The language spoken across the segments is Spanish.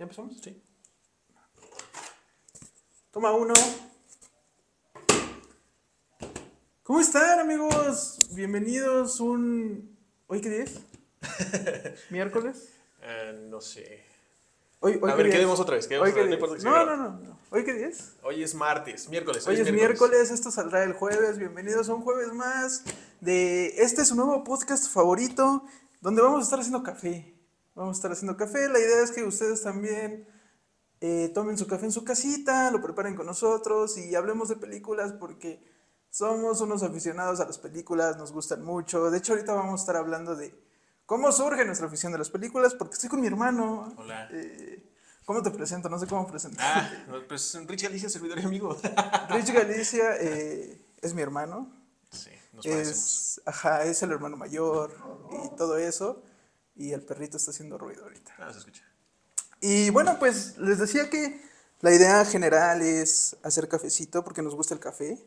¿Ya empezamos? Sí. Toma uno. ¿Cómo están, amigos? Bienvenidos un... ¿Hoy qué día es? ¿Miércoles? Eh, no sé. Hoy, hoy A qué ver, quedemos otra vez, Hoy qué día no es? No, no, no, no. ¿Hoy qué día es? Hoy es martes, miércoles. Hoy es miércoles, esto saldrá el jueves. Bienvenidos a un jueves más de este es su nuevo podcast favorito, donde vamos a estar haciendo café. Vamos a estar haciendo café. La idea es que ustedes también eh, tomen su café en su casita, lo preparen con nosotros y hablemos de películas porque somos unos aficionados a las películas, nos gustan mucho. De hecho, ahorita vamos a estar hablando de cómo surge nuestra afición de las películas, porque estoy con mi hermano. Hola. Eh, ¿Cómo te presento? No sé cómo presentar. Ah, pues Rich Alicia, servidor y amigo. Rich Galicia eh, es mi hermano. Sí, nos parecemos. Es, ajá, es el hermano mayor y todo eso. Y el perrito está haciendo ruido ahorita. Ah, se escucha. Y bueno, pues les decía que la idea general es hacer cafecito porque nos gusta el café.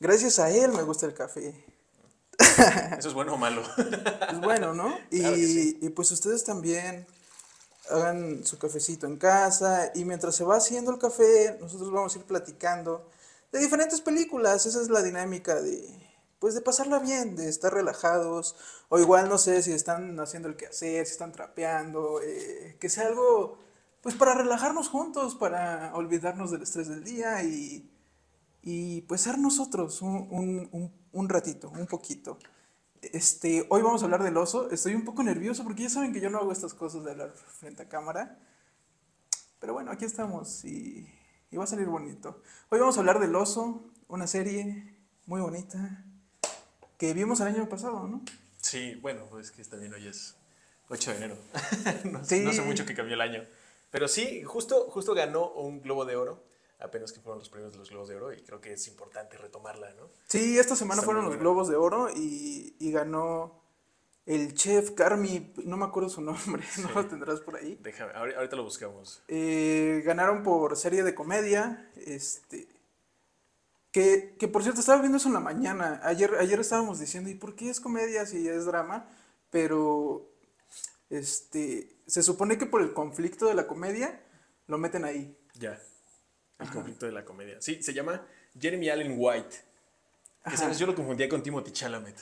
Gracias a él me gusta el café. ¿Eso es bueno o malo? Es bueno, ¿no? Y, Claro sí. y pues ustedes también hagan su cafecito en casa y mientras se va haciendo el café, nosotros vamos a ir platicando de diferentes películas. Esa es la dinámica de, pues de pasarla bien, de estar relajados. O igual, no sé, si están haciendo el quehacer, si están trapeando, eh, que sea algo, pues para relajarnos juntos, para olvidarnos del estrés del día y, y pues ser nosotros un, un, un, un ratito, un poquito. Este, hoy vamos a hablar del oso. Estoy un poco nervioso porque ya saben que yo no hago estas cosas de hablar frente a cámara. Pero bueno, aquí estamos y, y va a salir bonito. Hoy vamos a hablar del oso, una serie muy bonita que vimos el año pasado, ¿no? Sí, bueno, pues que también hoy es 8 de enero. no, Sí. no sé mucho que cambió el año. Pero sí, justo, justo ganó un Globo de Oro. Apenas que fueron los premios de los Globos de Oro y creo que es importante retomarla, ¿no? Sí, esta semana Está fueron los. Globos de Oro y, y ganó el chef Carmi, no me acuerdo su nombre, no lo tendrás por ahí. Déjame, ahori- ahorita lo buscamos. Eh, ganaron por serie de comedia. Este. Que, que por cierto, estaba viendo eso en la mañana. Ayer, ayer estábamos diciendo, ¿y por qué es comedia si es drama? Pero. Este. Se supone que por el conflicto de la comedia lo meten ahí. Ya. El conflicto de la comedia. Sí, se llama Jeremy Allen White. Que sabes, yo lo confundía con Timothy Chalamet.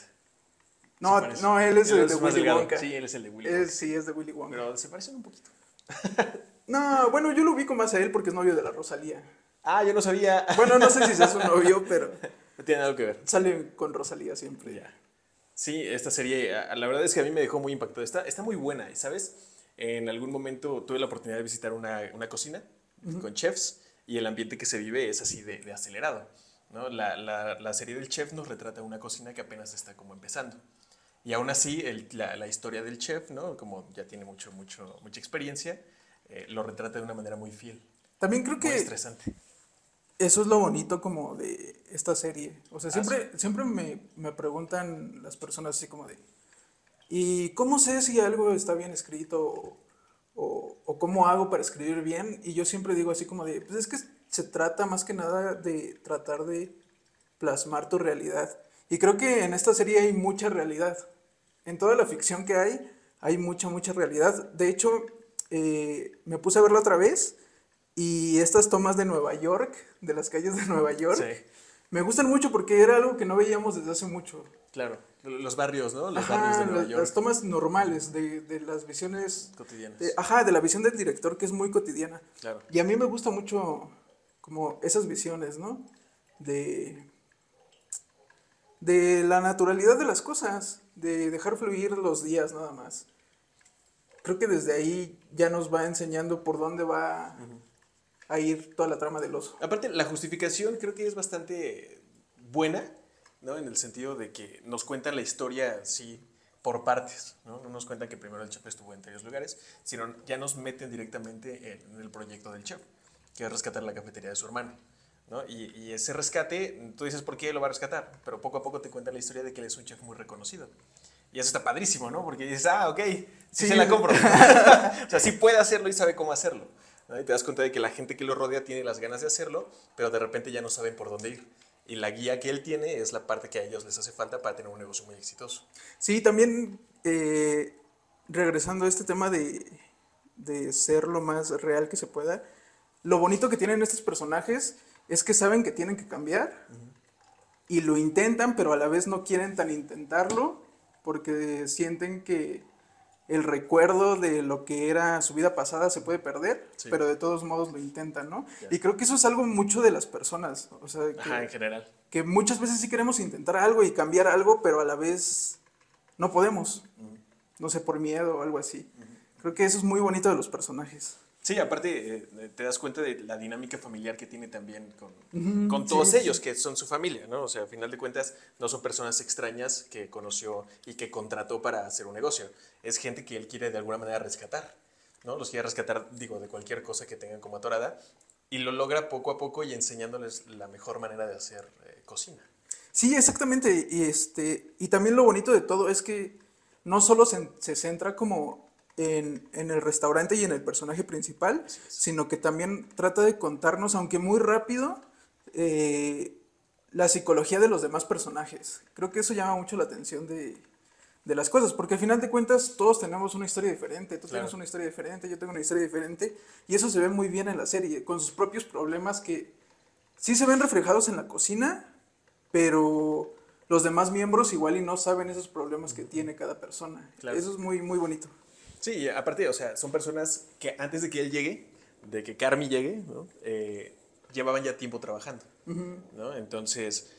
No, no, él es el de Willy delgado. Wonka. Sí, él es el de Willy Es- Wonka. sí, es de Willy Wonka. Pero se parecen un poquito. No, bueno, yo lo ubico más a él porque es novio de la Rosalía. Ah, yo no sabía. Bueno, no sé si sea su novio, pero No tiene nada que ver. sale con Rosalía siempre. Ya. Sí, esta serie, la verdad es que a mí me dejó muy impactado. Está, está muy buena, ¿sabes? En algún momento tuve la oportunidad de visitar una, una cocina con chefs y el ambiente que se vive es así de, de acelerado. ¿no? La, la- la serie del chef nos retrata una cocina que apenas está como empezando. Y aún así, el- la, la historia del chef, ¿no? como ya tiene mucho, mucho, mucha experiencia, eh, lo retrata de una manera muy fiel, También creo muy que estresante. Eso es lo bonito como de esta serie. O Ah, sea, siempre, siempre me, me preguntan las personas así como de, ¿y cómo sé si algo está bien escrito o, o- o cómo hago para escribir bien? Y yo siempre digo así como de, pues es que se trata más que nada de tratar de plasmar tu realidad. Y creo que en esta serie hay mucha realidad. En toda la ficción que hay, hay mucha, mucha realidad. De hecho, eh, me puse a verla otra vez y estas tomas de Nueva York, de las calles de Nueva York, Sí, me gustan mucho porque era algo que no veíamos desde hace mucho. claro. Los barrios, ¿no? Los Ajá, barrios de Nueva la- York. las tomas normales de, de las visiones, cotidianas. de- ajá, de la visión del director que es muy cotidiana. Claro. Y a mí me gusta mucho como esas visiones, ¿no? De, de la naturalidad de las cosas, de dejar fluir los días nada más. Creo que desde ahí ya nos va enseñando por dónde va a ir toda la trama del oso. Aparte, la justificación creo que es bastante buena, ¿no? En el sentido de que nos cuentan la historia, sí, por partes, ¿no? No nos cuentan que primero el chef estuvo en varios lugares, sino ya nos meten directamente en el proyecto del chef, que es rescatar la cafetería de su hermano, ¿no? Y, y ese rescate, tú dices por qué lo va a rescatar, pero poco a poco te cuentan la historia de que él es un chef muy reconocido. Y eso está padrísimo, ¿no? Porque dices, ah, ok, sí, Sí. se la compro. o sea, sí puede hacerlo y sabe cómo hacerlo. ¿No? Y te das cuenta de que la gente que lo rodea tiene las ganas de hacerlo, pero de repente ya no saben por dónde ir. Y la guía que él tiene es la parte que a ellos les hace falta para tener un negocio muy exitoso. Sí, también eh, regresando a este tema de, de ser lo más real que se pueda. Lo bonito que tienen estos personajes es que saben que tienen que cambiar y lo intentan, pero a la vez no quieren tan intentarlo porque sienten que el recuerdo de lo que era su vida pasada se puede perder, Sí. pero de todos modos lo intentan, ¿no? Y creo que eso es algo mucho de las personas, o sea, que, Ajá, en general. que muchas veces sí queremos intentar algo y cambiar algo, pero a la vez no podemos, no sé, por miedo o algo así. Creo que eso es muy bonito de los personajes. Sí, aparte eh, te das cuenta de la dinámica familiar que tiene también con, Ujú, con sí, todos sí. ellos, que son su familia, ¿no? O sea, a final de cuentas, no son personas extrañas que conoció y que contrató para hacer un negocio. Es gente que él quiere de alguna manera rescatar, ¿no? Los quiere rescatar, digo, de cualquier cosa que tengan como atorada y lo logra poco a poco y enseñándoles la mejor manera de hacer eh, cocina. Sí, exactamente. Y, este, y también lo bonito de todo es que no solo se, se centra como en, en el restaurante y en el personaje principal, sino que también trata de contarnos, aunque muy rápido, eh, la psicología de los demás personajes. Creo que eso llama mucho la atención de, de las cosas, porque al final de cuentas todos tenemos una historia diferente, tú Claro. tienes una historia diferente, yo tengo una historia diferente, y eso se ve muy bien en la serie, con sus propios problemas que sí se ven reflejados en la cocina, pero los demás miembros igual y no saben esos problemas que tiene cada persona. Claro. Eso es muy, muy bonito. Sí, aparte, o sea, son personas que antes de que él llegue, de que Carmi llegue, ¿no? Eh, llevaban ya tiempo trabajando, ¿no? Entonces,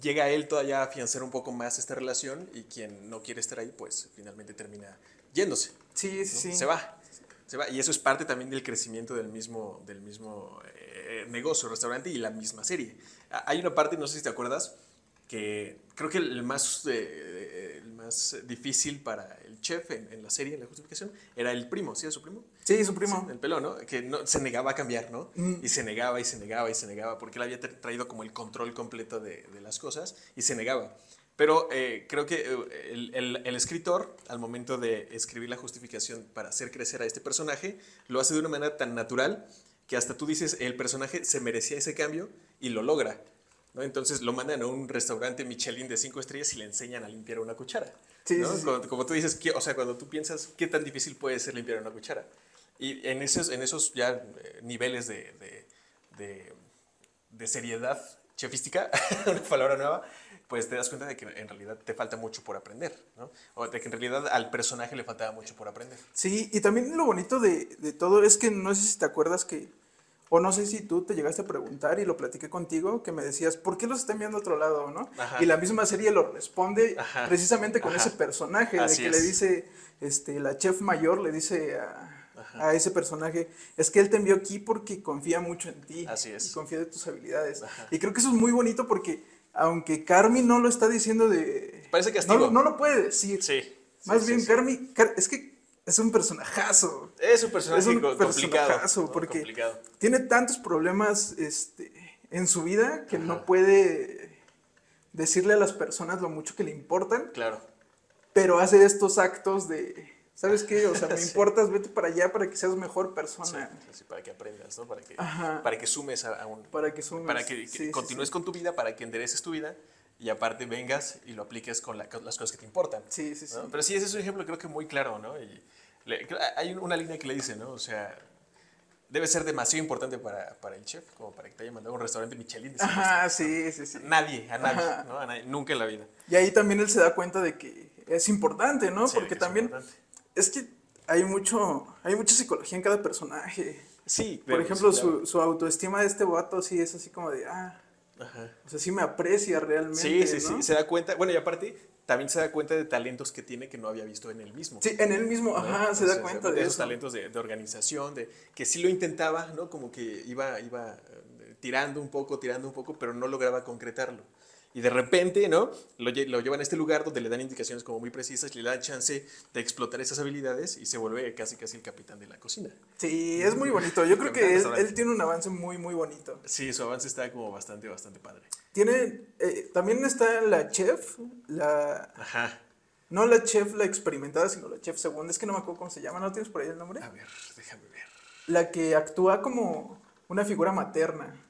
llega él todavía a afianzar un poco más esta relación y quien no quiere estar ahí, pues finalmente termina yéndose, Sí, ¿no? sí, sí. Se va, se va. Y eso es parte también del crecimiento del mismo, del mismo eh, negocio, restaurante y la misma serie. Ah, Hay una parte, no sé si te acuerdas, que creo que el más, eh, el más difícil para el chef en, en la serie, en la justificación, era el primo, ¿sí era su primo? Sí, su primo. Sí, el pelón, ¿no? Que no, se negaba a cambiar, ¿no? Mm. Y se negaba y se negaba y se negaba, porque él había tra- traído como el control completo de, de las cosas y se negaba. Pero eh, creo que eh, el, el- el escritor, al momento de escribir la justificación para hacer crecer a este personaje, lo hace de una manera tan natural que hasta tú dices, el personaje se merecía ese cambio y lo logra. ¿No? Entonces lo mandan a un restaurante Michelin de cinco estrellas y le enseñan a limpiar una cuchara. Sí, ¿no? sí, sí. Como, como tú dices, ¿qué- o sea, cuando tú piensas qué tan difícil puede ser limpiar una cuchara. Y en esos, en esos ya eh, niveles de, de, de- de seriedad chefística, una palabra nueva, pues te das cuenta de que en realidad te falta mucho por aprender, ¿no? O de que en realidad al personaje le faltaba mucho por aprender. Sí, y también lo bonito de, de todo es que no sé si te acuerdas que, o no sé si tú te llegaste a preguntar y lo platiqué contigo, que me decías, ¿por qué los están viendo a otro lado, no? Ajá. Y la misma serie lo responde Ajá. precisamente con Ajá. ese personaje, Así de que le dice, este, la chef mayor le dice a, a ese personaje, es que él te envió aquí porque confía mucho en ti. Así es. Y confía de tus habilidades. Y creo que eso es muy bonito porque, aunque Carmi no lo está diciendo de... Parece no, castigo. lo- no lo puede decir. Sí. Más sí, bien, sí, sí. Carmi, Car- es que es un personajazo. Es un personaje Es un co- complicado. personajazo, porque- Complicado. Tiene tantos problemas este, en su vida que Ajá. no puede decirle a las personas lo mucho que le importan, Claro. pero hace estos actos de, ¿sabes qué? O sea, me Sí. importas, vete para allá para que seas mejor Sí, persona. así para que aprendas, ¿no? Para que, Ajá. para que sumes a, un... Para que sumes, Para que, que sí, sí, continúes sí. con tu vida, para que endereces tu vida y aparte vengas y lo apliques con la- las cosas que te importan. Sí, sí, sí. ¿no? Pero sí, ese es un ejemplo creo que muy claro, ¿no? Y le- hay una línea que le dice, ¿no? O sea, debe ser demasiado importante para, para el chef como para que te haya mandado a un restaurante Michelin. Ajá, sí, sí, sí. Nadie, a nadie, Ajá. ¿no? A nadie, nunca en la vida. Y ahí también él se da cuenta de que es importante, ¿no? Sí, Porque que es también importante. es que hay mucho, hay mucha psicología en cada personaje. Sí, Por ejemplo, sí, claro. su, su autoestima de este vato sí es así como de, ah, Ajá. o sea, sí me aprecia realmente. Sí, sí, sí, se da cuenta, bueno, y aparte también se da cuenta de talentos que tiene que no había visto en él mismo. Sí, en él mismo, ¿no? ajá, se da cuenta de esos eso. talentos de, de organización, de que sí lo intentaba, ¿no? Como que iba, iba eh, tirando un poco, tirando un poco, pero no lograba concretarlo. Y de repente, ¿no? Lo, lo llevan a este lugar donde le dan indicaciones como muy precisas, le dan chance de explotar esas habilidades y se vuelve casi casi el capitán de la cocina. Sí, es muy bonito. Yo creo que él, él tiene un avance muy, muy bonito. Sí, su avance está como bastante, bastante padre. Tiene, eh, también está la chef, la, Ajá. no la chef, la experimentada, sino la chef segunda, es que no me acuerdo cómo se llama, ¿no tienes por ahí el nombre? A ver, déjame ver. La que actúa como una figura materna.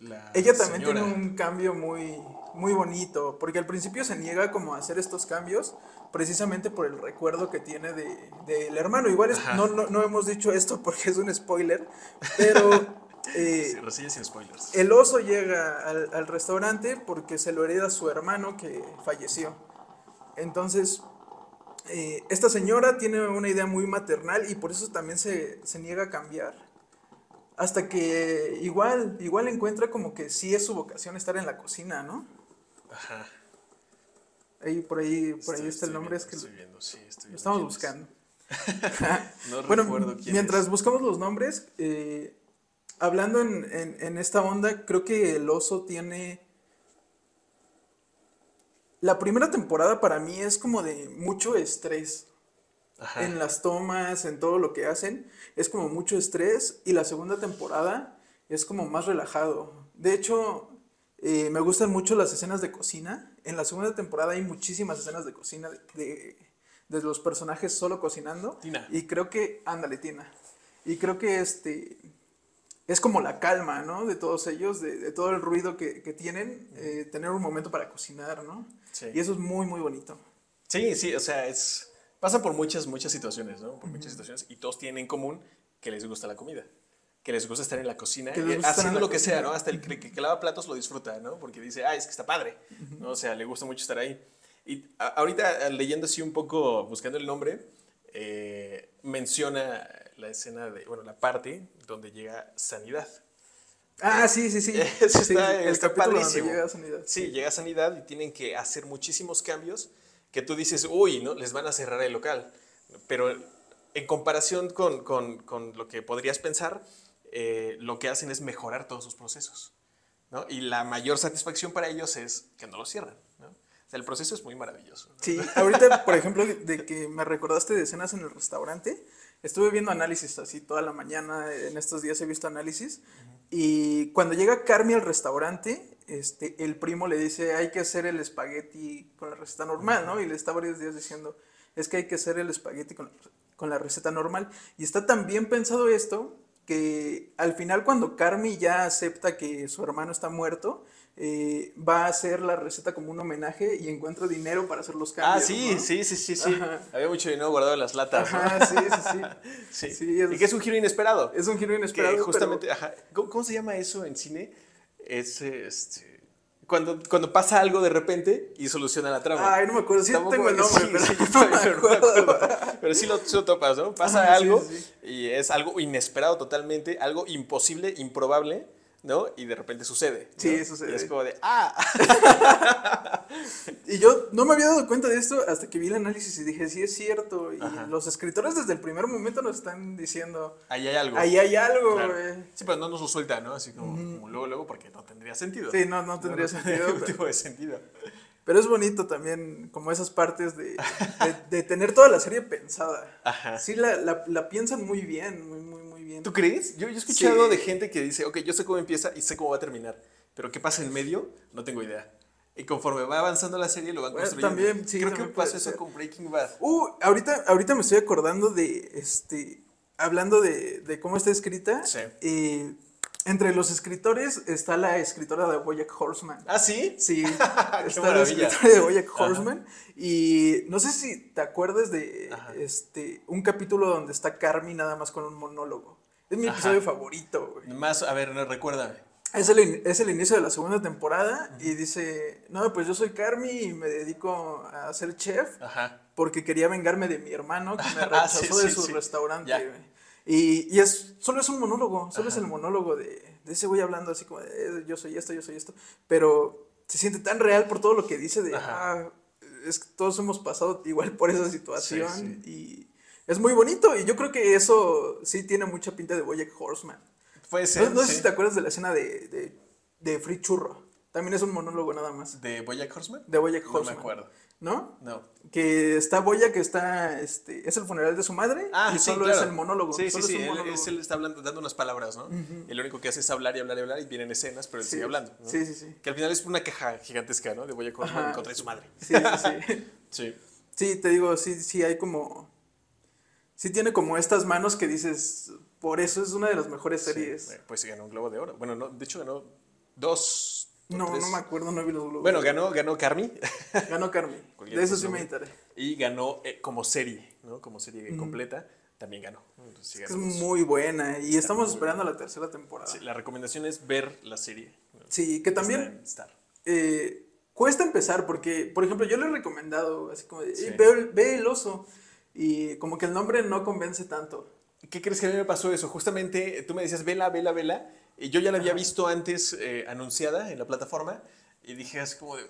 La Ella también señora. tiene un cambio muy, muy bonito, porque al principio se niega como a hacer estos cambios, precisamente por el recuerdo que tiene de- del hermano. Igual es- no, no, no hemos dicho esto porque es un spoiler, pero eh, Sí, sin spoilers. el oso llega al, al restaurante porque se lo hereda su hermano que falleció. Entonces, eh, esta señora tiene una idea muy maternal y por eso también se, se niega a cambiar. Hasta que igual, igual encuentra como que sí es su vocación estar en la cocina, ¿no? Ajá. Ahí por ahí, por ahí está el nombre, viendo, es que estoy viendo, sí, estoy lo estamos buscando. No bueno, recuerdo quién mientras es. buscamos los nombres, eh, hablando en, en- en esta onda, creo que el oso tiene... La primera temporada para mí es como de mucho estrés Ajá. en las tomas, en todo lo que hacen. Es como mucho estrés y la segunda temporada es como más relajado. De hecho, eh, me gustan mucho las escenas de cocina. En la segunda temporada hay muchísimas escenas de cocina de, de- de los personajes solo cocinando. Tina. Y creo que, ándale, Tina. Y creo que este es como la calma, ¿no? De todos ellos, de, de todo el ruido que, que tienen, eh, tener un momento para cocinar, ¿no? Sí. Y eso es muy, muy bonito. Sí, sí, o sea, es. Pasan por muchas, muchas situaciones, ¿no? Por muchas situaciones. Y todos tienen en común que les gusta la comida. Que les gusta estar en la cocina, eh, haciendo lo que sea. ¿no? Hasta el que, que lava platos lo disfruta, ¿no? Porque dice, ah, es que está padre, ¿no? O sea, le gusta mucho estar ahí. Y a- ahorita, leyendo así un poco, buscando el nombre, eh, menciona la escena de, bueno, la parte donde llega Sanidad. Ah, sí, sí, sí. Eso Sí, está, el está padrísimo. llega a Sanidad. Sí, llega a sanidad y tienen que hacer muchísimos cambios que tú dices, uy, ¿no? Les van a cerrar el local. Pero en comparación con, con- con lo que podrías pensar, eh, lo que hacen es mejorar todos sus procesos. ¿no? Y la mayor satisfacción para ellos es que no lo cierran. ¿no? O sea, el proceso es muy maravilloso. ¿no? Sí, ahorita, por ejemplo, de que me recordaste de escenas en el restaurante, estuve viendo análisis así toda la mañana, en estos días he visto análisis, y cuando llega Carmi al restaurante, este, el primo le dice, hay que hacer el espagueti con la receta normal, ¿no? Y le está varios días diciendo, es que hay que hacer el espagueti con, con la receta normal. Y está tan bien pensado esto que al final cuando Carmi ya acepta que su hermano está muerto, eh, va a hacer la receta como un homenaje y encuentra dinero para hacer los cambios. Ah, sí, ¿no? sí, sí, sí, sí. Ajá. Había mucho dinero guardado en las latas. ¿no? Ajá, sí, sí, sí. Sí. Sí, es- y que es un giro inesperado. Es un giro Que inesperado. pero- justamente, ajá, ¿cómo, cómo se llama eso en cine? Es este, cuando, cuando pasa algo de repente y soluciona la trama. Ay, no me acuerdo, sí Tampoco- tengo el nombre, sí, pero sí, no me acuerdo. Pero sí lo, sí lo topas, ¿no? Pasa algo y es algo inesperado totalmente, algo imposible, improbable, ¿no? Y de repente sucede. ¿no? Sí, sucede. Y es como de, ¡ah! Y yo no me había dado cuenta de esto hasta que vi el análisis y dije, sí es cierto. Y Ajá. los escritores desde el primer momento nos están diciendo, Ahí hay algo. ahí hay algo, Claro. Sí, pero no nos lo suelta, ¿no? Así como, como luego, luego, porque no tendría sentido. Sí, no, no tendría sentido, tipo de sentido. Pero es bonito también como esas partes de, de, de tener toda la serie pensada. Ajá. Sí, la, la, la piensan muy bien, muy, muy bien. ¿Tú crees? Yo, yo he escuchado Sí. de gente que dice, ok, yo sé cómo empieza y sé cómo va a terminar, pero qué pasa en medio, no tengo idea. Y conforme va avanzando la serie, lo van Bueno, construyendo. también, sí, Creo que también pasó puede eso con Breaking Bad. Uh, ahorita, ahorita me estoy acordando de, este, hablando de, de cómo está escrita. Sí. eh, entre los escritores está la escritora de Bojack Horseman. ¿Ah, sí? Sí, Qué está la maravilla. escritora de Bojack Ajá. Horseman. Y no sé si te acuerdas de Ajá. este, un capítulo donde está Carmi nada más con un monólogo. Es mi Ajá. episodio favorito, güey. Más, a ver, no, recuérdame. Es el, es el inicio de la segunda temporada y dice, no, pues yo soy Carmi y me dedico a ser chef Ajá. porque quería vengarme de mi hermano que me Ah, sí, rechazó de sí, su sí. restaurante. Y, y es, solo es un monólogo, solo es el monólogo de, de ese güey hablando así como de "Eh, yo soy esto, yo soy esto. Pero se siente tan real por todo lo que dice de, Ajá. ah, es que todos hemos pasado igual por esa situación y es muy bonito y yo creo que eso sí tiene mucha pinta de Bojack Horseman. Puede ser. No, no sé si te acuerdas de la escena de, de, de Free Churro. También es un monólogo nada más. ¿De Bojack Horseman? De Bojack No me Horseman. acuerdo. ¿No? No. Que está Boya, que está, este, es el funeral de su madre Ah, y sí, solo claro. es el monólogo. Sí, sí, solo sí. es Él, monólogo. es- él está hablando, dando unas palabras, ¿no? Y lo único que hace es hablar y hablar y hablar y vienen escenas, pero él Sí. sigue hablando. ¿no? Sí, sí, sí. Que al final es una queja gigantesca, ¿no? De Bojack Horseman Ajá. contra su madre. Sí, sí, sí. Sí. Sí, te digo, sí, sí hay como... Sí tiene como estas manos que dices, por eso es una de las mejores series. Sí, pues sí ganó un Globo de Oro. Bueno, no, de hecho ganó dos No, tres. no me acuerdo, no vi los globos. Bueno, ganó, ganó Carmi ganó. Cualquier De eso sí me enteré. y ganó eh, como serie, ¿no? Como serie completa, también ganó. Entonces, sí Es muy buena y estamos esperando la tercera temporada. Sí, Sí, la recomendación es ver la serie. ¿no? que también eh, cuesta empezar porque, por ejemplo, yo le he recomendado así como de, Sí. "Eh, ve, el- ve el oso y como que el nombre no convence tanto. ¿Qué crees que a mí me pasó eso? Justamente eh, tú me decías, vela, vela, vela. Y yo ya la había visto antes eh, anunciada en la plataforma. Y dije así como de,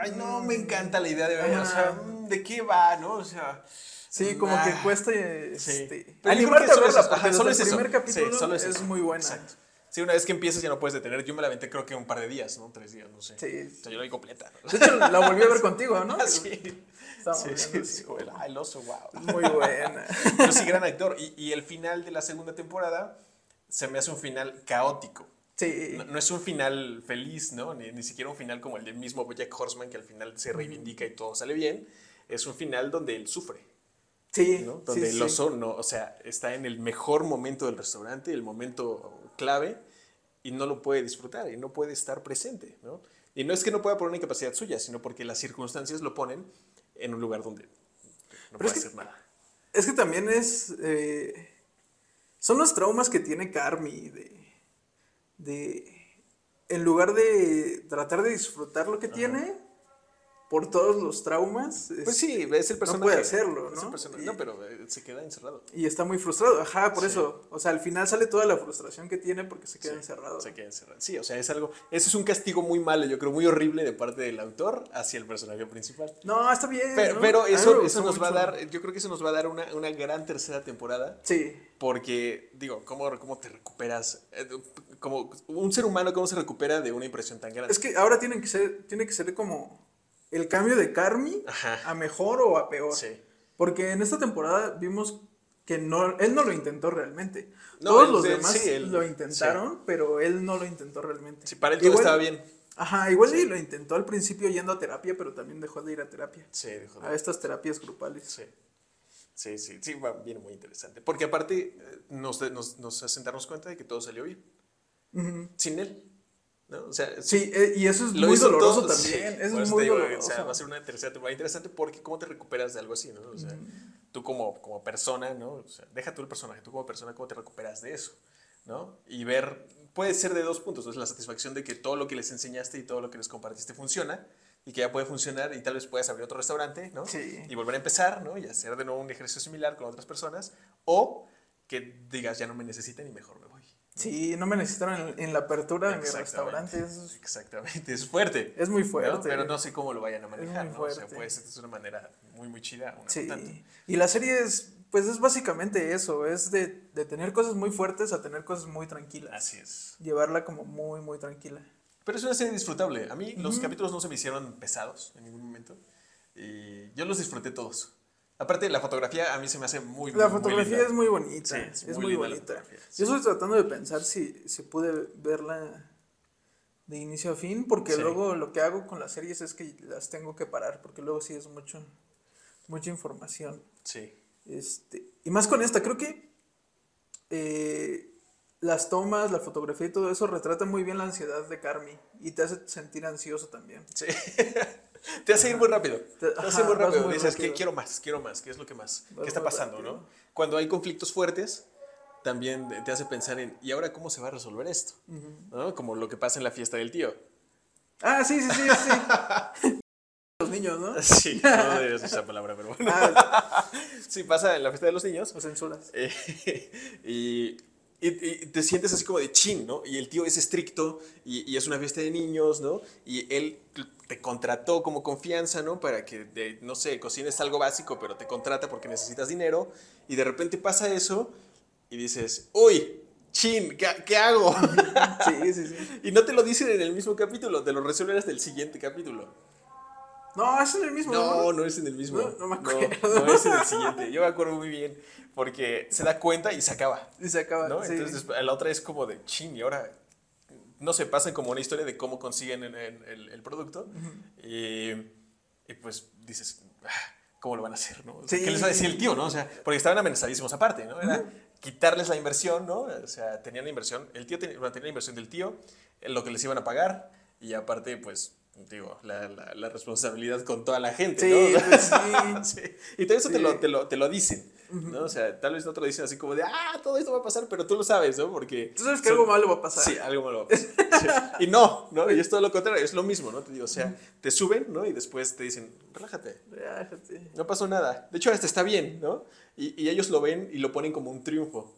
ay, no, me encanta la idea de ver. O sea, mm, ¿de qué va, no? O sea. Sí, como que cuesta Sí. este, yo animarte a verla solo es- solo el es eso. primer capítulo Sí, solo es, eso. muy buena. Exacto. Sí, una vez que empiezas ya no puedes detener. Yo me la aventé creo que un par de días, ¿no? Tres días, no sé. Sí. O sea, yo la vi completa. ¿no? De hecho, la volví a ver contigo, ¿no? Ah, sí. Sí, sí, sí, como el, oso, wow. Muy buena. Pero sí, gran actor. Y, y el final de la segunda temporada se me hace un final caótico. Sí. No, no es un final feliz, ¿no? Ni, ni siquiera un final como el del mismo Bojack Horseman, que al final se reivindica y todo sale bien. Es un final donde él sufre, Sí, ¿no? Donde sí. el oso, no, o sea, está en el mejor momento del restaurante, el momento clave, y no lo puede disfrutar, y no puede estar presente, ¿no? Y no es que no pueda por una incapacidad suya, sino porque las circunstancias lo ponen en un lugar donde no puede es que- hacer nada. Es que también es. eh, son los traumas que tiene Carmi de. de. En lugar de tratar de disfrutar lo que tiene, por todos los traumas. Pues es- sí, es el personaje. puede hacerlo, es el ¿no? Y- No, pero eh, se queda encerrado. Y está muy frustrado. Ajá, por Sí. eso. O sea, al final sale toda la frustración que tiene porque se queda Sí, encerrado. Se queda encerrado. Sí, o sea, es algo. Eso es un castigo muy malo, yo creo, muy horrible de parte del autor hacia el personaje principal. No, está bien. Pero, ¿no? eso, eso nos va a dar, yo creo que eso nos va a dar una, una gran tercera temporada. Sí. Porque, digo, ¿cómo, cómo te recuperas? Eh, Como un ser humano, ¿cómo se recupera de una impresión tan grande? Es que ahora tienen que ser, tiene que ser como el cambio de Carmi Ajá. a mejor o a peor. Sí. Porque en esta temporada vimos que no, él no lo intentó realmente. No, Todos él- los demás sí, él- lo intentaron, pero él no lo intentó realmente. Sí, para él todo Igual- estaba bien. Ajá, igual y lo intentó al principio yendo a terapia, pero también dejó de ir a terapia. Sí, dijo. A estas terapias grupales. Sí. Sí, sí, sí, va, viene muy interesante. Porque aparte eh, nos, nos, nos hacen darnos cuenta de que todo salió bien. Sin él. ¿No? O sea, Sí, eh, y eso es muy doloroso todo, también. sí, eso es muy digo, doloroso. O sea, va a ser una tercera temporada interesante porque cómo te recuperas de algo así, ¿no? O sea, tú como, como persona, ¿no? O sea, deja tú el personaje, tú como persona, cómo te recuperas de eso, ¿no? Y ver, puede ser de dos puntos, ¿no? Es la satisfacción de que todo lo que les enseñaste y todo lo que les compartiste funciona y que ya puede funcionar y tal vez puedas abrir otro restaurante, ¿no? Sí. Y volver a empezar, ¿no? Y hacer de nuevo un ejercicio similar con otras personas o que digas, ya no me necesitan y mejor me. Sí, no me necesitaron en, en la apertura de mi restaurante. Es, Exactamente, es fuerte. es muy ¿no? fuerte. Pero no sé cómo lo vayan a manejar, muy ¿no? O sea, ser de una manera muy, muy chida, una Sí. tanto. Y la serie es, pues es básicamente eso, es de, de tener cosas muy fuertes a tener cosas muy tranquilas. Así es. Llevarla como muy, muy tranquila. Pero es una serie disfrutable. A mí los capítulos no se me hicieron pesados en ningún momento. Y yo los disfruté todos. Aparte, la fotografía a mí se me hace muy, La muy, fotografía es muy bonita, Sí, es, es muy bonita. Yo estoy tratando de pensar si, si pude verla de inicio a fin, porque Sí. luego lo que hago con las series es que las tengo que parar, porque luego sí es mucho, mucha información. Sí. Este, y más con esta, creo que eh, las tomas, la fotografía y todo eso retrata muy bien la ansiedad de Carmi y te hace sentir ansioso también. Sí. te hace ir muy rápido. Te, hace muy rápido. muy Dices, rápido. que quiero más? Quiero más. ¿Qué es lo que más? Vas ¿Qué está pasando, no? Cuando hay conflictos fuertes, también te hace pensar en, ¿y ahora cómo se va a resolver esto? ¿No? Como lo que pasa en la fiesta del tío. Ah, sí, sí, sí, sí. Los niños, ¿no? Sí, no deberías esa palabra, pero bueno. Ah, Sí, pasa en la fiesta de los niños. o censuras. Eh, y, y- y te sientes así como de chin, ¿no? Y el tío es estricto y, y es una fiesta de niños, ¿no? Y él te contrató como confianza, ¿no? Para que, de- no sé, cocines algo básico, pero te contrata porque necesitas dinero. Y de repente pasa eso y dices, uy, chin, ¿qué, qué hago? Sí, sí, sí. y no te lo dicen en el mismo capítulo, te lo resuelven hasta el siguiente capítulo. No, es en el mismo. No, no es en el mismo. No, no me acuerdo. no es en el siguiente. Yo me acuerdo muy bien porque se da cuenta y se acaba. Y se acaba. ¿no? sí. Entonces la otra es como de chin y ahora no se pasan como una historia de cómo consiguen el, el- el- el producto y, y pues dices "Ah, cómo lo van a hacer no O sea, Sí. qué les va a decir el tío no o sea porque estaban amenazadísimos aparte no era quitarles la inversión no o sea tenían la inversión el tío tenía, bueno, tenía la inversión del tío lo que les iban a pagar Y aparte, pues, digo, la, la, la responsabilidad con toda la gente, Sí, ¿no? pues sí. Sí. Y todo eso te, Sí. lo, te, lo, te lo dicen, ¿no? O sea, tal vez no te lo dicen así como de, ah, todo esto va a pasar, pero tú lo sabes, ¿no? Porque... Tú sabes que son- algo malo va a pasar. Sí, algo malo va a pasar. Sí. Y no, ¿no? Y es todo lo contrario, es lo mismo, ¿no? Te digo, o sea, te suben, ¿no? Y después te dicen, relájate, Relájate. no pasó nada. De hecho, hasta está bien, ¿no? Y, y ellos lo ven y lo ponen como un triunfo,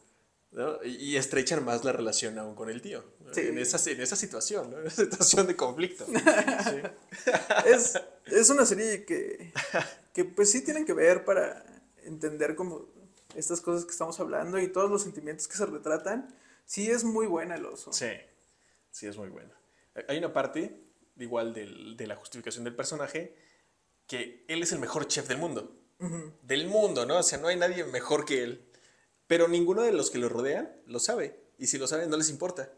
¿no? Y, estrechan más la relación aún con el tío, ¿no? Sí. en, esa, en esa situación, ¿no? En esa situación de conflicto. Sí. Es, es una serie que, que pues sí tienen que ver para entender como estas cosas que estamos hablando y todos los sentimientos que se retratan. Sí es muy buena el oso. Sí, sí, es muy bueno. Hay una parte, igual del- de la justificación del personaje, que él es el mejor chef del mundo. Del mundo, ¿no? O sea, no hay nadie mejor que él. Pero ninguno de los que lo rodean lo sabe. Y si lo saben, no les importa.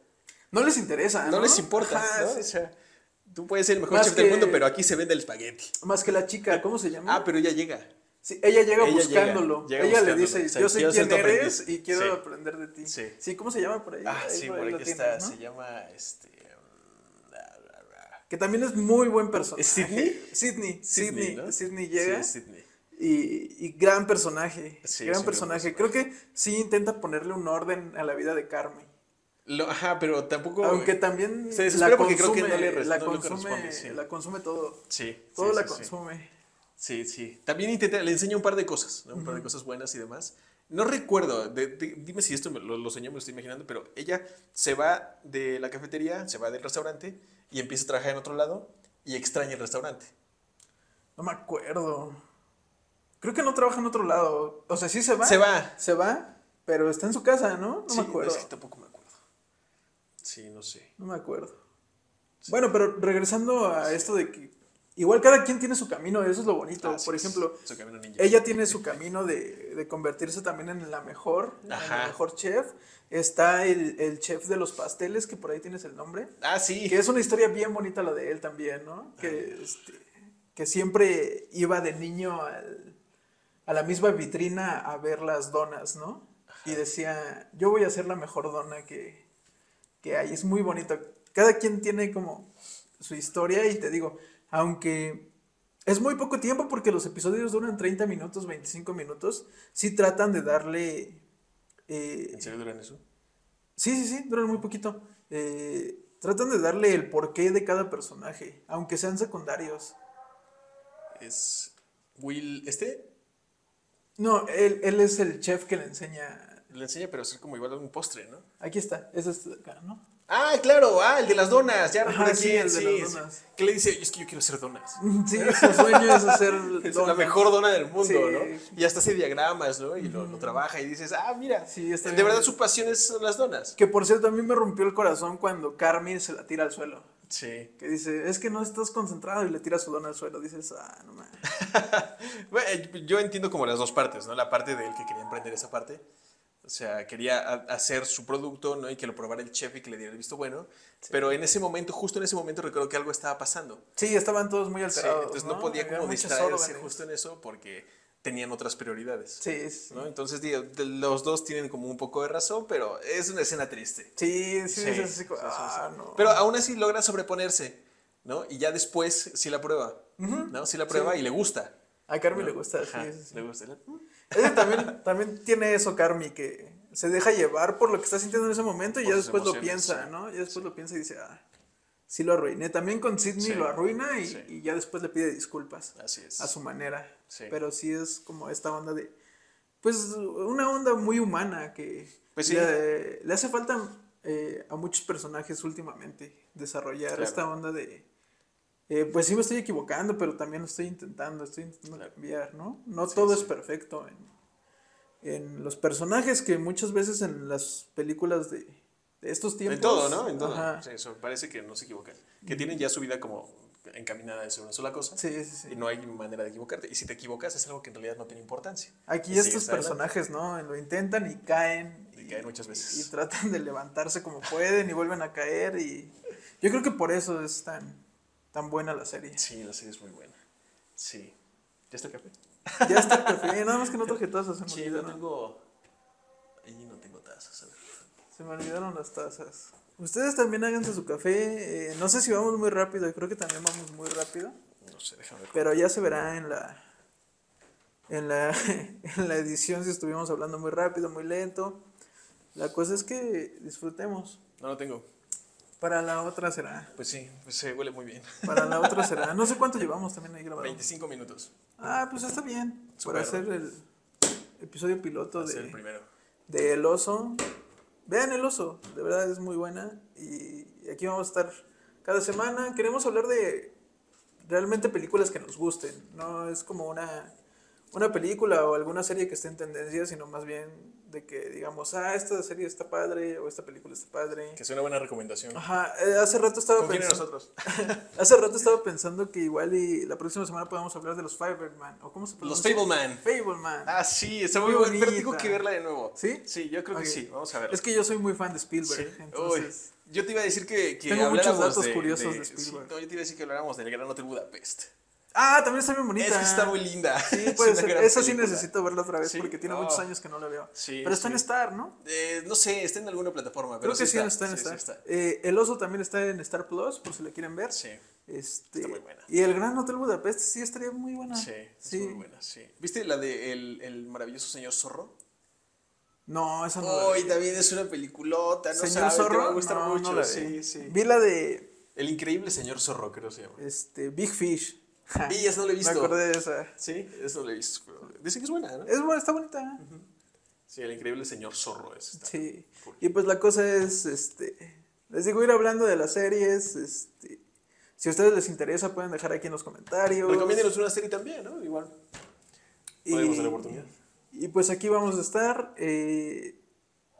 No les interesa, ¿no? No, les importa, Ajá, ¿no? sí. O sea, tú puedes ser el mejor Más chef del mundo, pero aquí se vende el espagueti. Más que la chica, ¿cómo se llama? Ah, pero ella llega. Sí, ella llega Ella buscándolo. llega ella le dice, O sea, yo sé quién eres aprendiz. y quiero Sí. aprender de ti. Sí. ¿cómo se llama por ahí? Ah, Ahí sí, por por ahí está. tienes, ¿no? Se llama, este... ra. Que también es muy buen personaje. ¿Es Sydney? Sydney, Sydney, Sydney, ¿no? Sydney llega. Sí, Sydney. Y, y gran personaje. Sí, gran personaje. Creo que sí intenta ponerle un orden a la vida de Carmen. Lo- ajá, pero tampoco... Aunque también Se la porque creo que no le res- la, no consume sí. la consume todo. Sí. Todo sí, la consume. Sí, sí. También intenta, le enseña un par de cosas, ¿no? Un par de cosas buenas y demás. No recuerdo, de- de- dime si esto me- lo, lo soñé, me lo estoy imaginando, pero ella se va de la cafetería, se va del restaurante y empieza a trabajar en otro lado y extraña el restaurante. No me acuerdo. Creo que no trabaja en otro lado. O sea, sí se va. Se va. Se va, pero está en su casa, ¿no? No Sí, me acuerdo. Es que tampoco me acuerdo. Sí, no sé. No me acuerdo. Bueno, pero regresando a esto de que igual cada quien tiene su camino, eso es lo bonito. Ah, Por ejemplo, su camino ninja. ella tiene su camino de, de convertirse también en la mejor, en Ajá. el mejor chef. Está el, el chef de los pasteles, que por ahí tienes el nombre. Ah, sí. Que es una historia bien bonita la de él también, ¿no? Que, este, que siempre iba de niño al- a la misma vitrina a ver las donas, ¿no? Y decía, yo voy a ser la mejor dona que, que hay. Es muy bonito. Cada quien tiene como su historia y te digo, aunque es muy poco tiempo porque los episodios duran 30 minutos, 25 minutos, sí tratan de darle... eh, ¿En serio duran eso? Sí, sí, sí, duran muy poquito. Eh, tratan de darle el porqué de cada personaje, aunque sean secundarios. Es Will, este No, él, él es el chef que le enseña. le enseña pero hacer como igual un postre, ¿no? Aquí está, ese es acá, ¿no? Ah, claro, ah, el de las donas, ya Ajá, sí, quién, el de sí, las sí. donas. Que le dice, es que yo quiero hacer donas. Sí, su sueño es hacer. Es donas. la mejor dona del mundo. ¿no? Y hasta hace diagramas, ¿no? Y lo, lo trabaja y dices, ah, mira, Sí, está de bien. verdad su pasión es las donas. Que por cierto, a mí me rompió el corazón cuando Carmen se la tira al suelo. Sí. Que dice, es que no estás concentrado y le tira su dona al suelo. Dices, ah, no mames. Bueno, eh, yo entiendo como las dos partes, ¿no? La parte de él que quería emprender esa parte. O sea, quería hacer su producto, ¿no? Y que lo probara el chef y que le diera el visto bueno. Pero en ese momento, justo en ese momento, recuerdo que algo estaba pasando. Sí, estaban todos muy Sí, alterados. entonces no, podía Había como distraerse justo en eso porque tenían otras prioridades. Sí, sí. ¿no? Entonces, digo, los dos tienen como un poco de razón, pero es una escena triste. Sí, sí, Sí, ah, no. Pero aún así logra sobreponerse, ¿no? Y ya después sí la prueba, ¿no? Sí la prueba y le gusta. A Carmen ¿no? le gusta, Ajá, sí. Le gusta. Ese también, también tiene eso, Carmi, que se deja llevar por lo que está sintiendo en ese momento y Por ya después lo piensa. ¿no? Ya después lo piensa y dice, ah, sí lo arruiné. También con Sidney Sí, lo arruina y, sí. y ya después le pide disculpas Así es. a su manera. Sí. Pero sí es como esta onda de, pues, una onda muy humana que Pues sí. le, le hace falta eh, a muchos personajes últimamente desarrollar Claro. esta onda de... eh, pues sí me estoy equivocando, pero también lo estoy intentando, estoy intentando Claro. cambiar, ¿no? No todo es perfecto en, en los personajes que muchas veces en las películas de estos tiempos... En todo, ¿no? En todo. Ajá. Sí, eso, parece que no se equivocan. Que tienen ya su vida como encaminada a ser una sola cosa. Sí, sí, sí. Y no hay manera de equivocarte. Y si te equivocas es algo que en realidad no tiene importancia. Aquí Y estos adelante. personajes, ¿no? Lo intentan y caen. Y caen muchas veces. Y tratan de levantarse como pueden y vuelven a caer y... Yo creo que por eso es tan, tan buena la serie. Sí, la serie es muy buena. Sí. ¿Ya está el café? Ya está el café, nada más que no traje tazas, Sí, no tengo... Ahí no tengo tazas, a ver. Se me olvidaron las tazas. Ustedes también háganse su café. eh, no sé si vamos muy rápido, creo que también vamos muy rápido. No sé, déjame ver. Pero ya se verá en la, en la, en la edición si estuvimos hablando muy rápido, muy lento. La cosa es que disfrutemos. No lo tengo. Para la otra será. Pues sí, pues se huele muy bien. Para la otra será. No sé cuánto llevamos también ahí grabado. 25 minutos. Ah, pues está bien. Súper. Para hacer el episodio piloto ser el de, primero. de El Oso. Vean El Oso, de verdad es muy buena. Y aquí vamos a estar cada semana. Queremos hablar de realmente películas que nos gusten. No es como una, una película o alguna serie que esté en tendencia, sino más bien de que digamos, ah, esta serie está padre o esta película está padre. Que es una buena recomendación. Ajá, eh, hace rato estaba pensando. nosotros. Hace rato estaba pensando que igual y la próxima semana podamos hablar de los Fiberman. ¿O cómo se Los pronuncia? Fableman. Fableman. Ah, sí, está muy Muy buena. Pero tengo que verla de nuevo. ¿Sí? Sí, yo creo que sí. Vamos a verla. Es que yo soy muy fan de Spielberg. Sí. Entonces, Uy, yo te iba a decir que, que Tengo muchos datos de, curiosos de- de sí, Spielberg. no, yo te iba a decir que habláramos del Gran Hotel Budapest. Ah, también está bien bonita. Es que está muy linda. Sí, Es ser. gran Esa sí necesito verla otra vez Sí. porque tiene Oh. muchos años que no la veo. Sí, Pero está en sí. Star, ¿no? Eh, no sé, está en alguna plataforma. Pero Creo que sí, está en sí, sí Star. Eh, el oso también está en Star Plus, por si la quieren ver. Sí, Este, Está muy buena. Y el Gran Hotel Budapest sí estaría muy buena. sí, es muy buena, sí. ¿Viste la de el, el maravilloso señor Zorro? No, esa no Hoy vi. también es una peliculota, no Señor sabes, te va Zorro. a gustar no, mucho. no la sí, sí. Vi la de El increíble señor Zorro, creo que se llama. este, Big Fish. Ja, Vi, esa no la he visto. Me acordé de esa. Sí, eso lo he visto. Dicen que es buena, ¿no? Es buena, está bonita. Sí, el increíble señor Zorro es. Sí. cool. Y pues la cosa es, este, les digo, ir hablando de las series, este, si a ustedes les interesa pueden dejar aquí en los comentarios. Recomiéndenos una serie también, ¿no? Igual. Podemos darle oportunidad. Y pues aquí vamos a estar. eh,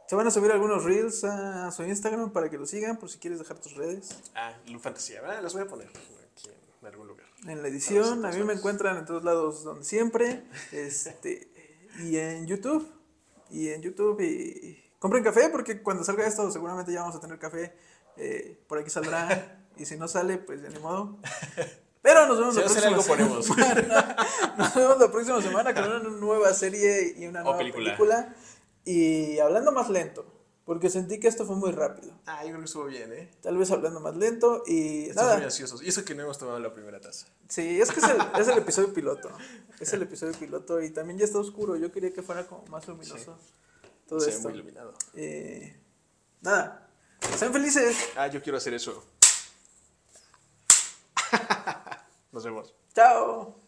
se van a subir algunos reels a su Instagram para que lo sigan, por si quieres dejar tus redes. Ah, Fantasía. Ah, las voy a poner aquí en algún lugar. En la edición, a mí me encuentran en todos lados donde siempre. Este, y en YouTube. Y en YouTube. Y compren café porque cuando salga esto seguramente ya vamos a tener café. eh, por aquí saldrá. y si no sale, pues ya ni modo. Pero nos vemos Si la próxima algo, ponemos. semana. Nos vemos la próxima semana con una nueva serie y una nueva película. película. Y hablando más lento. Porque sentí que esto fue muy rápido. Ah, yo creo que estuvo bien, ¿eh? Tal vez hablando más lento. Y Estamos nada. muy ansiosos. Y eso que no hemos tomado la primera taza. Sí, es que es el, es el episodio piloto. Es el episodio piloto y también ya está oscuro. Yo quería que fuera como más luminoso todo Se esto. muy iluminado. Eh, nada, sean felices. Ah, yo quiero hacer eso. Nos vemos. Chao.